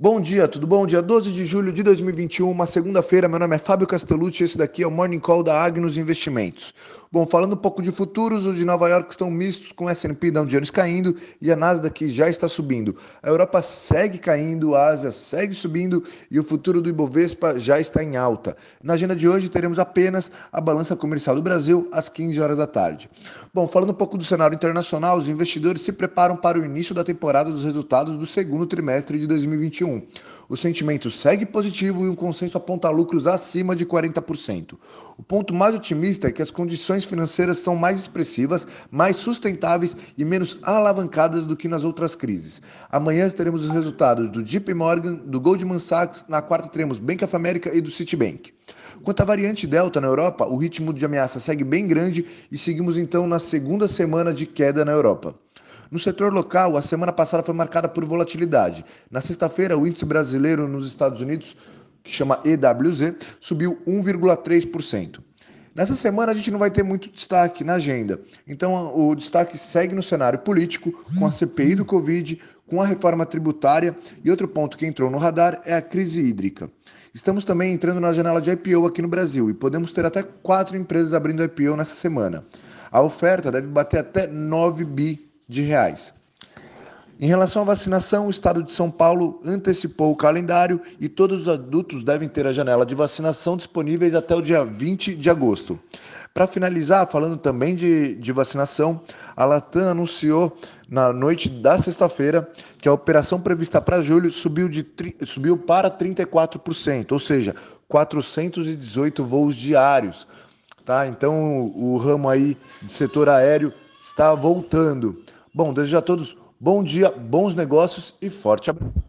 Bom dia, tudo bom? Dia 12 de julho de 2021, uma segunda-feira. Meu nome é Fábio Castellucci e esse daqui é o Morning Call da Agnos Investimentos. Bom, falando um pouco de futuros, os de Nova York estão mistos com S&P Dow Jones caindo e a Nasdaq já está subindo. A Europa segue caindo, a Ásia segue subindo e o futuro do Ibovespa já está em alta. Na agenda de hoje teremos apenas a balança comercial do Brasil às 15 horas da tarde. Bom, falando um pouco do cenário internacional, os investidores se preparam para o início da temporada dos resultados do segundo trimestre de 2021. O sentimento segue positivo e um consenso aponta lucros acima de 40%. O ponto mais otimista é que as condições financeiras são mais expressivas, mais sustentáveis e menos alavancadas do que nas outras crises. Amanhã teremos os resultados do JP Morgan, do Goldman Sachs, na quarta teremos Bank of America e do Citibank. Quanto à variante Delta na Europa, o ritmo de ameaça segue bem grande e seguimos então na segunda semana de queda na Europa. No setor local, a semana passada foi marcada por volatilidade. Na sexta-feira, o índice brasileiro nos Estados Unidos, que chama EWZ, subiu 1,3%. Nessa semana a gente não vai ter muito destaque na agenda. Então o destaque segue no cenário político, com a CPI do Covid, com a reforma tributária e outro ponto que entrou no radar é a crise hídrica. Estamos também entrando na janela de IPO aqui no Brasil e podemos ter até quatro empresas abrindo IPO nessa semana. A oferta deve bater até 9 bi de reais. Em relação à vacinação, o estado de São Paulo antecipou o calendário e todos os adultos devem ter a janela de vacinação disponíveis até o dia 20 de agosto. Para finalizar, falando também de, de vacinação, a Latam anunciou na noite da sexta-feira que a operação prevista para julho subiu, de, subiu para 34%, ou seja, 418 voos diários. Tá? Então o ramo aí de setor aéreo está voltando. Bom, desejo a todos bom dia, bons negócios e forte abraço.